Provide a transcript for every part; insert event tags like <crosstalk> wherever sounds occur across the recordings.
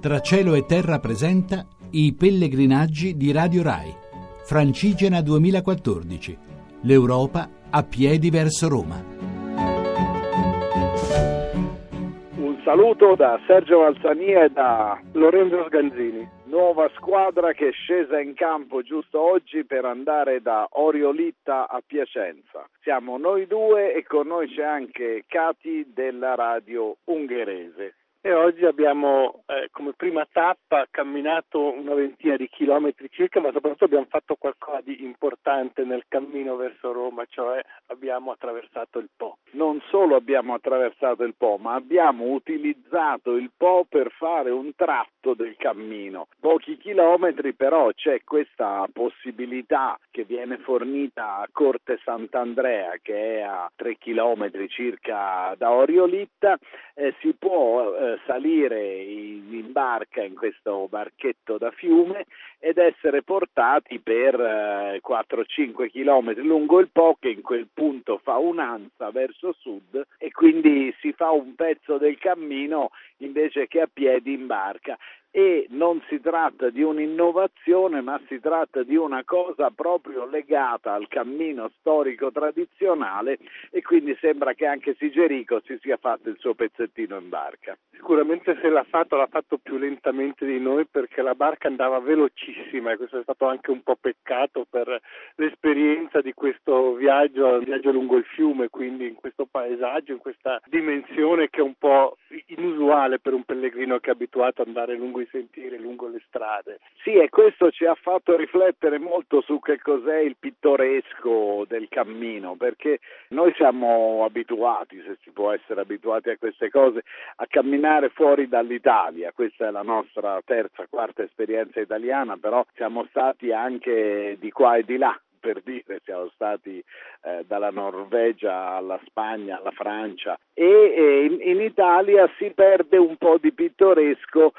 Tra cielo e terra presenta i pellegrinaggi di Radio Rai. Francigena 2014. L'Europa a piedi verso Roma. Un saluto da Sergio Valsania e da Lorenzo Sganzini. Nuova squadra che è scesa in campo giusto oggi per andare da Oriolitta a Piacenza. Siamo noi due e con noi c'è anche Cati della radio ungherese e oggi abbiamo eh, come prima tappa camminato una ventina di chilometri circa, ma soprattutto abbiamo fatto qualcosa di importante nel cammino verso Roma, cioè abbiamo attraversato il Po. Non solo abbiamo attraversato il Po, ma abbiamo utilizzato il Po per fare un tratto del cammino. Pochi chilometri, però c'è questa possibilità che viene fornita a Corte Sant'Andrea, che è a 3 chilometri circa da Oriolitta, eh, si può eh, salire in, in, barca in questo barchetto da fiume ed essere portati per eh, 4-5 chilometri lungo il Po che in quel punto fa un'ansa verso sud e quindi si fa un pezzo del cammino invece che a piedi in barca e non si tratta di un'innovazione ma si tratta di una cosa proprio legata al cammino storico tradizionale e quindi sembra che anche Sigerico si sia fatto il suo pezzettino in barca. Sicuramente se l'ha fatto l'ha fatto più lentamente di noi perché la barca andava velocissima e questo è stato anche un po' peccato per l'esperienza di questo viaggio, viaggio lungo il fiume, quindi in questo paesaggio, in questa dimensione che è un po' inusuale per un pellegrino che è abituato ad andare lungo i sentieri, lungo le strade. Sì, e questo ci ha fatto riflettere molto su che cos'è il pittoresco del cammino, perché noi siamo abituati, se si può essere abituati a queste cose, a camminare fuori dall'Italia. Questa è la nostra terza, quarta esperienza italiana, però siamo stati anche di qua e di là per dire, siamo stati eh, dalla Norvegia alla Spagna, alla Francia e, e in, in, Italia si perde un po' di pittoresco eh,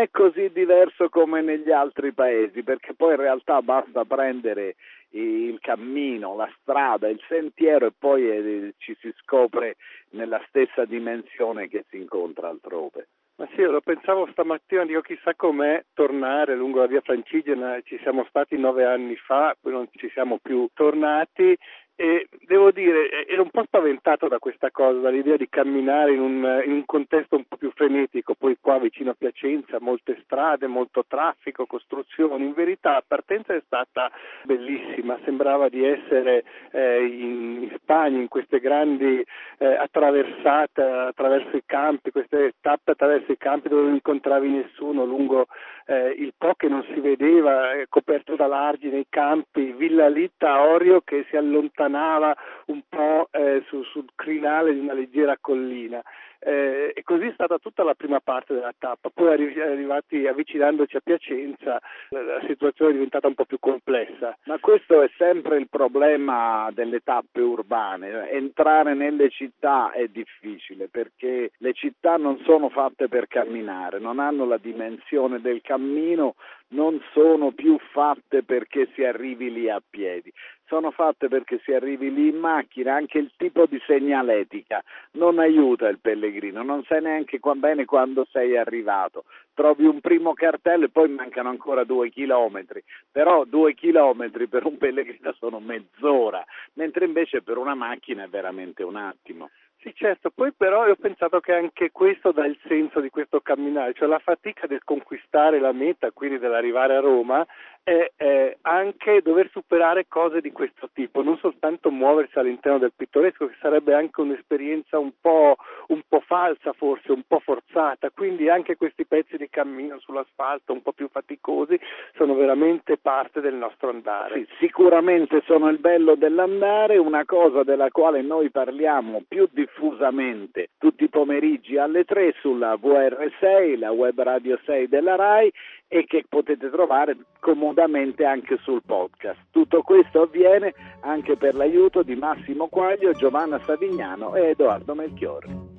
è così diverso come negli altri paesi, perché poi in realtà basta prendere il cammino, la strada, il sentiero e poi eh, ci si scopre nella stessa dimensione che si incontra altrove. Ma sì, lo pensavo stamattina, dico chissà com'è tornare lungo la via Francigena, ci siamo stati nove anni fa, poi non ci siamo più tornati e devo dire, ero un po' spaventato da questa cosa, dall'idea di camminare in un, in un, contesto un po' più frenetico, poi qua vicino a Piacenza, molte strade, molto traffico, costruzioni. In verità la partenza è stata bellissima, sembrava di essere eh, in, in, Spagna, in queste grandi eh, attraversate attraverso i campi, queste tappe attraverso i campi dove non incontravi nessuno, lungo eh, il Po che non si vedeva, eh, coperto dall'argine, i campi, Villa Litta, Orio che si allontana allontanava un po' eh, su, sul crinale di una leggera collina. Eh, e così è stata tutta la prima parte della tappa. Poi arri- arrivati avvicinandoci a Piacenza la situazione è diventata un po' più complessa. Ma questo è sempre il problema delle tappe urbane. Entrare nelle città è difficile perché le città non sono fatte per camminare, non hanno la dimensione del cammino, non sono più fatte perché si arrivi lì a piedi sono fatte perché si arrivi lì in macchina, anche il tipo di segnaletica non aiuta il pellegrino, non sai neanche bene quando sei arrivato. Trovi un primo cartello e poi mancano ancora due chilometri, però due chilometri per un pellegrino <laughs> sono mezz'ora, mentre invece per una macchina è veramente un attimo. Sì, certo, poi però ho pensato che anche questo dà il senso di questo camminare, cioè la fatica del conquistare la meta, quindi dell'arrivare a Roma, è, è anche dover superare cose di questo tipo, non soltanto muoversi all'interno del pittoresco, che sarebbe anche un'esperienza un po', un po' falsa forse, un po' forzata, quindi anche questi pezzi di cammino sull'asfalto un po' più faticosi sono veramente parte del nostro andare. Sì, sicuramente sono il bello dell'andare, una cosa della quale noi parliamo più diffusamente tutti i pomeriggi alle 3 sulla VR6, la web radio 6 della RAI e che potete trovare comodamente anche sul podcast. Tutto questo avviene anche per l'aiuto di Massimo Quaglio, Giovanna Savignano e Edoardo Melchiorri.